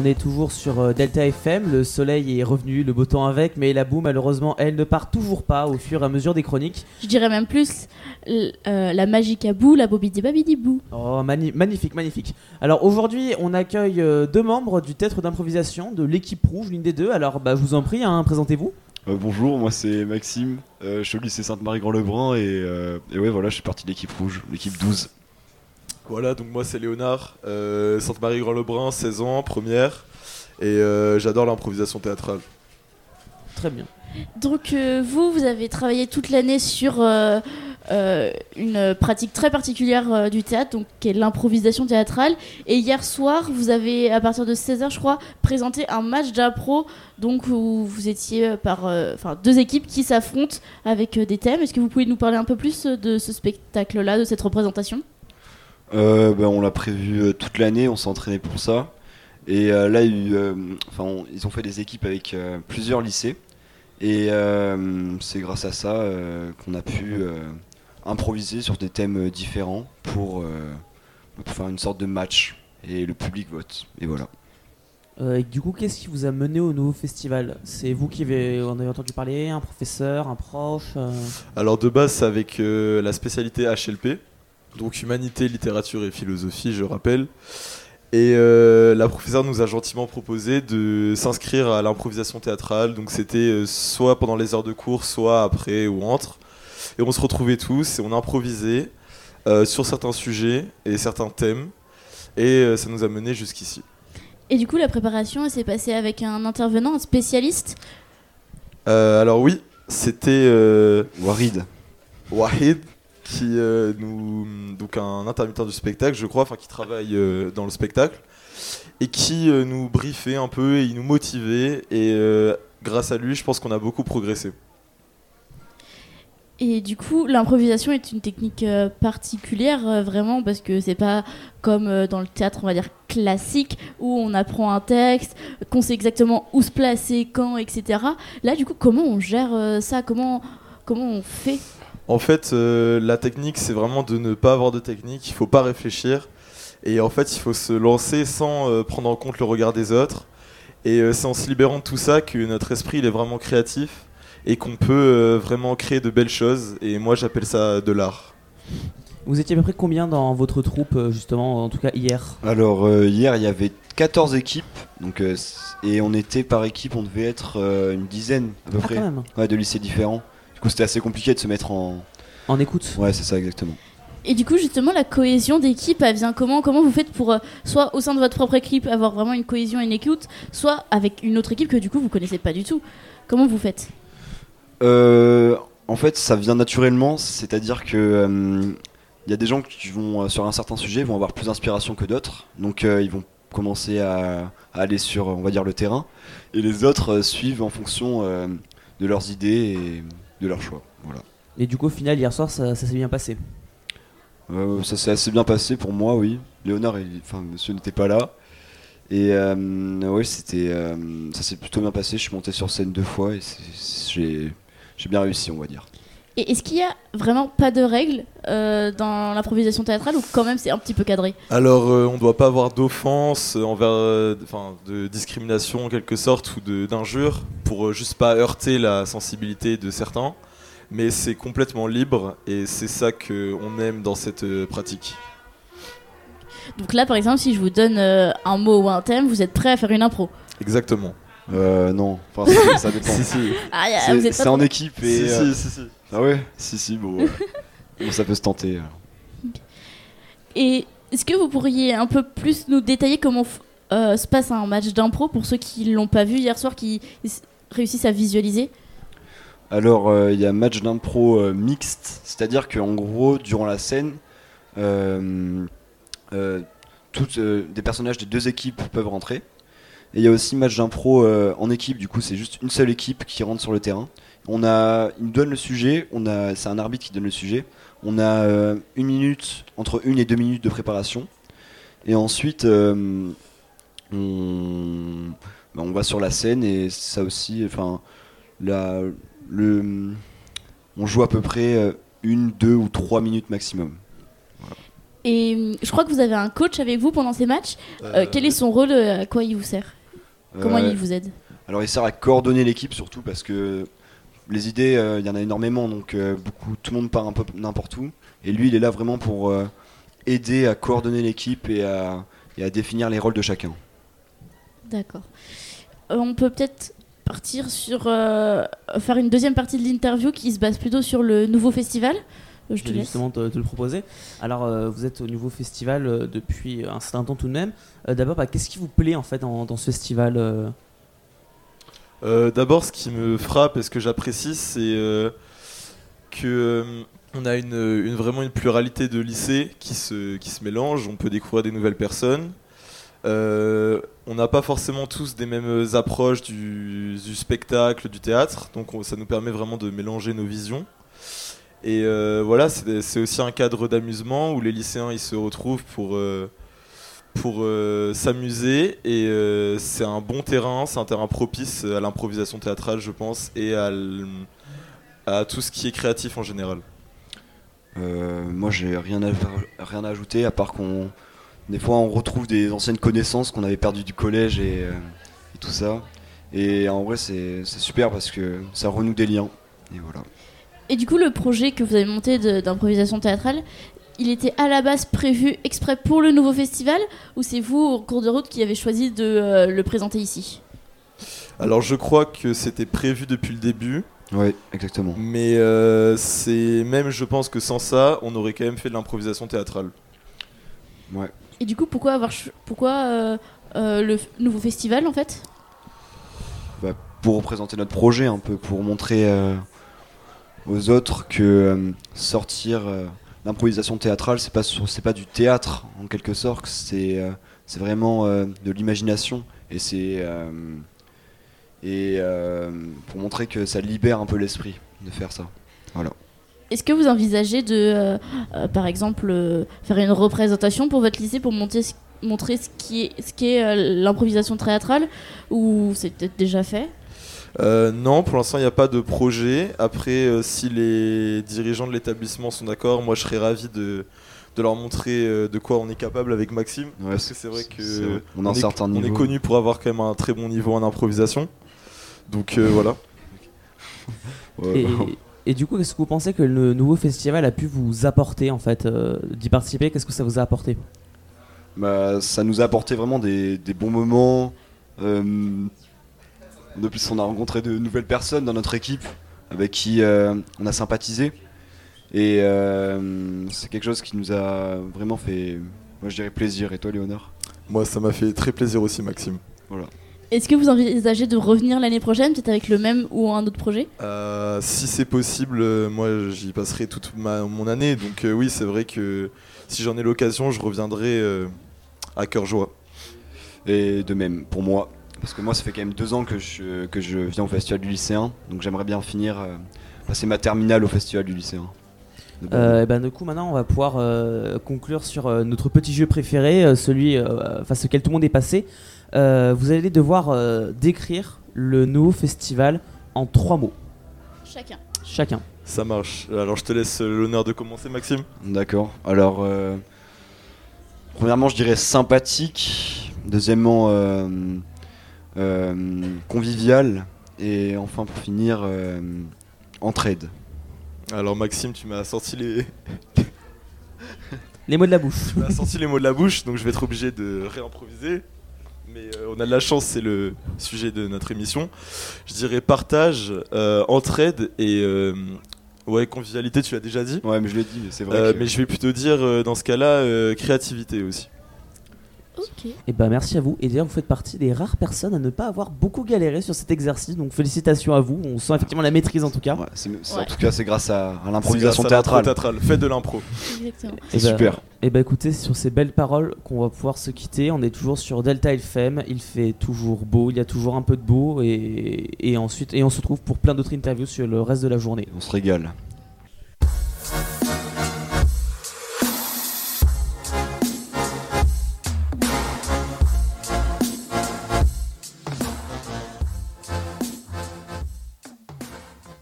on est toujours sur euh, Delta FM, le soleil est revenu, le beau temps avec, mais la boue malheureusement elle ne part toujours pas au fur et à mesure des chroniques. Je dirais même plus euh, la magique à bout, la bobidi babidi bou. Oh, mani- magnifique, magnifique. Alors aujourd'hui, on accueille euh, deux membres du théâtre d'improvisation de l'équipe rouge, l'une des deux. Alors bah, je vous en prie, hein, présentez-vous. Euh, bonjour, moi c'est Maxime, euh, je suis au lycée Sainte-Marie-Grand-Lebrun et, euh, et ouais voilà, je suis parti de l'équipe rouge, l'équipe 12. Voilà, donc moi c'est Léonard, euh, Sainte-Marie-Grand-Lebrun, 16 ans, première, et euh, j'adore l'improvisation théâtrale. Très bien. Donc euh, vous, vous avez travaillé toute l'année sur euh, euh, une pratique très particulière euh, du théâtre, donc qui est l'improvisation théâtrale. Et hier soir, vous avez, à partir de 16h, je crois, présenté un match d'impro, donc où vous étiez par, euh, enfin, deux équipes qui s'affrontent avec euh, des thèmes. Est-ce que vous pouvez nous parler un peu plus de ce spectacle-là, de cette représentation? Euh, ben, on l'a prévu euh, toute l'année, on s'est entraîné pour ça. Et euh, là, il y a eu, euh, enfin, on- ils ont fait des équipes avec euh, plusieurs lycées. Et euh, c'est grâce à ça euh, qu'on a pu euh, improviser sur des thèmes différents pour, euh, pour faire une sorte de match. Et le public vote. Et voilà. Euh, et du coup, qu'est-ce qui vous a mené au nouveau festival? C'est vous qui avez, en avez entendu parler, un professeur, un proche euh, Alors de base c'est avec euh, la spécialité HLP, donc humanité, littérature et philosophie je rappelle. Et euh, la professeure nous a gentiment proposé de s'inscrire à l'improvisation théâtrale, donc c'était euh, soit pendant les heures de cours, soit après ou entre. Et on se retrouvait tous et on improvisait euh, sur certains sujets et certains thèmes. Et euh, ça nous a mené jusqu'ici. Et du coup, la préparation, elle s'est passée avec un intervenant, un spécialiste? Euh, alors oui, c'était euh, Warid. Wahid qui euh, nous donc un intermittent du spectacle je crois enfin qui travaille euh, dans le spectacle et qui euh, nous briefait un peu et il nous motivait et grâce à lui je pense qu'on a beaucoup progressé. Et du coup, l'improvisation est une technique particulière, vraiment, parce que c'est pas comme dans le théâtre, on va dire classique, où on apprend un texte, qu'on sait exactement où se placer, quand, etc. Là, du coup, comment on gère ça? Comment, comment on fait? En fait euh, la technique c'est vraiment de ne pas avoir de technique il faut pas réfléchir. Et en fait il faut se lancer sans euh, prendre en compte le regard des autres. Et euh, c'est en se libérant de tout ça que notre esprit il est vraiment créatif et qu'on peut euh, vraiment créer de belles choses. Et moi j'appelle ça de l'art. Vous étiez à peu près combien dans votre troupe, justement, en tout cas hier? Alors euh, hier il y avait 14 équipes. Donc, euh, et on était par équipe on devait être euh, une dizaine à peu Ah, près. quand même. ouais, de lycées différents. Du coup c'était assez compliqué de se mettre en... En écoute. Ouais c'est ça exactement. Et du coup, justement, la cohésion d'équipe, elle vient comment Comment vous faites pour, euh, soit au sein de votre propre équipe, avoir vraiment une cohésion et une écoute, soit avec une autre équipe que du coup, vous connaissez pas du tout. Comment vous faites? Euh, en fait ça vient naturellement c'est-à-dire que euh, il y a des gens qui vont sur un certain sujet vont avoir plus d'inspiration que d'autres. Donc euh, ils vont commencer à, à aller sur on va dire le terrain. Et les autres euh, suivent en fonction euh, de leurs idées et de leurs choix. Voilà. Et du coup, au final, hier soir, ça, ça s'est bien passé? Euh, ça s'est assez bien passé pour moi, oui. Léonard, il- enfin, monsieur n'était pas là. Et euh, ouais, c'était, euh, ça s'est plutôt bien passé. Je suis monté sur scène deux fois et j'ai bien réussi, on va dire. Et est-ce qu'il y a vraiment pas de règles euh, dans l'improvisation théâtrale ou quand même c'est un petit peu cadré? Alors, euh, on ne doit pas avoir d'offense envers, euh, enfin, de discrimination en quelque sorte ou de- d'injure pour euh, juste pas heurter la sensibilité de certains. Mais c'est complètement libre et c'est ça qu'on aime dans cette euh, pratique. Donc là, par exemple, si je vous donne euh, un mot ou un thème, vous êtes prêt à faire une impro? Exactement. Euh, non, enfin, ça, dépend. Si, si. Ah, C'est, en équipe et. Si, euh, si, si, si. Ah ouais Si, si, bon. euh, bon, ça peut se tenter. alors. Et est-ce que vous pourriez un peu plus nous détailler comment euh, se passe un match d'impro pour ceux qui l'ont pas vu hier soir, qui réussissent à visualiser? Alors, euh, il y a match d'impro euh, mixte, c'est-à-dire qu'en gros, durant la scène, euh, euh, toutes, euh, des personnages des deux équipes peuvent rentrer. Et il y a aussi match d'impro euh, en équipe, du coup, c'est juste une seule équipe qui rentre sur le terrain. On a, il nous donne le sujet, on a, c'est un arbitre qui donne le sujet. On a euh, une minute, entre une et deux minutes de préparation. Et ensuite, euh, on, bah, on va sur la scène et ça aussi, enfin, la, le, on joue à peu près euh, une, deux ou trois minutes maximum. Et je crois que vous avez un coach avec vous pendant ces matchs. Euh, quel est son rôle À quoi il vous sert? Comment Euh, il vous aide? Alors il sert à coordonner l'équipe surtout parce que les idées, euh, il y en a énormément, donc euh, beaucoup, tout le monde part un peu n'importe où. Et lui, il est là vraiment pour euh, aider à coordonner l'équipe et à, et à définir les rôles de chacun. D'accord. Euh, on peut peut-être partir sur euh, faire une deuxième partie de l'interview qui se base plutôt sur le nouveau festival. Je Je te justement te, te le proposer. Alors, euh, vous êtes au nouveau festival euh, depuis un certain temps tout de même. Euh, D'abord, bah, qu'est-ce qui vous plaît en fait dans ce festival euh D'abord, ce qui me frappe et ce que j'apprécie, c'est euh, que euh, on a vraiment une pluralité de lycées qui se, mélangent. On peut découvrir des nouvelles personnes. Euh, on n'a pas forcément tous des mêmes approches du, spectacle, du théâtre, donc on- ça nous permet vraiment de mélanger nos visions. Et voilà, c'est aussi un cadre d'amusement où les lycéens ils se retrouvent pour, pour euh, s'amuser et euh, c'est un bon terrain, c'est un terrain propice à l'improvisation théâtrale, je pense, et à, tout ce qui est créatif en général. Euh, moi, j'ai rien à, rien à ajouter à part qu'on. Des fois, on retrouve des anciennes connaissances qu'on avait perdues du collège et, euh, et tout ça. Et en vrai, c'est c'est super parce que ça renoue des liens. Et voilà. Et du coup, le projet que vous avez monté d'improvisation théâtrale, il était à la base prévu exprès pour le nouveau festival ou c'est vous, au cours de route, qui avez choisi de euh, le présenter ici? Alors je crois que c'était prévu depuis le début, Oui, exactement. mais euh, c'est même, je pense que sans ça, on aurait quand même fait de l'improvisation théâtrale. Ouais. Et du coup, pourquoi, avoir pourquoi euh, euh, le nouveau festival en fait? Pour représenter notre projet, un peu, pour montrer euh, aux autres que euh, sortir euh, l'improvisation théâtrale, c'est pas, pas du théâtre en quelque sorte, c'est euh, vraiment euh, de l'imagination. Et c'est. euh, pour montrer que ça libère un peu l'esprit de faire ça. Est-ce que vous envisagez de, par exemple, faire une représentation pour votre lycée pour montrer ce qui est, qu'est l'improvisation théâtrale? Ou c'est peut-être déjà fait? Euh, non, pour l'instant, il n'y a pas de projet. Après, euh, si les dirigeants de l'établissement sont d'accord, moi je serais ravi de, de leur montrer euh, de quoi on est capable avec Maxime. Ouais, parce que c'est vrai que vrai. On est, on connu pour avoir quand même un très bon niveau en improvisation. Donc euh, voilà. Ouais, et, bah, et du coup, qu'est-ce que vous pensez que le nouveau festival a pu vous apporter en fait euh, d'y participer? Qu'est-ce que ça vous a apporté? Bah, ça nous a apporté vraiment des, des bons moments. De plus, on a rencontré de nouvelles personnes dans notre équipe avec qui euh, on a sympathisé. Et euh, c'est quelque chose qui nous a vraiment fait, moi je dirais plaisir. Et toi, Léonard Moi, ça m'a fait très plaisir aussi, Maxime. Est-ce que vous envisagez de revenir l'année prochaine, peut-être avec le même ou un autre projet? Euh, si c'est possible, euh, moi j'y passerai toute ma, mon année. Donc euh, oui, c'est vrai que si j'en ai l'occasion, je reviendrai euh, à cœur joie. Et de même, pour moi. Parce que moi, ça fait quand même deux ans que je, que je viens au festival du lycéen. Donc j'aimerais bien finir, euh, passer ma terminale au festival du lycéen. Euh, et ben, Du coup, maintenant, on va pouvoir euh, conclure sur euh, notre petit jeu préféré, euh, celui euh, face auquel tout le monde est passé. Euh, vous allez devoir euh, décrire le nouveau festival en trois mots, Chacun. chacun. Ça marche. Alors je te laisse l'honneur de commencer, Maxime. D'accord. Alors, euh, premièrement, je dirais sympathique. Deuxièmement, convivial. Et enfin, pour finir, euh, entraide. Alors Maxime, tu m'as sorti les, Les mots de la bouche. tu m'as sorti les mots de la bouche, donc je vais être obligé de réimproviser. Mais euh, on a de la chance, c'est le sujet de notre émission. Je dirais partage, euh, entraide et euh, ouais convivialité. Tu l'as déjà dit. Ouais, mais je l'ai dit, c'est vrai. Euh, que- mais je vais plutôt dire euh, dans ce cas-là euh, créativité aussi. Ok. Et ben merci à vous. Et d'ailleurs, vous faites partie des rares personnes à ne pas avoir beaucoup galéré sur cet exercice. Donc félicitations à vous. On sent effectivement la maîtrise en tout cas. Ouais, c'est- c'est- Ouais. En tout cas, c'est grâce à, l'improvisation grâce à l'impro théâtrale. Faites de l'impro. Exactement. Et C'est super. Et bah écoutez, sur ces belles paroles qu'on va pouvoir se quitter. On est toujours sur Delta FM. Il fait toujours beau. Il y a toujours un peu de beau. Et, et ensuite, et on se retrouve pour plein d'autres interviews sur le reste de la journée. On se régale.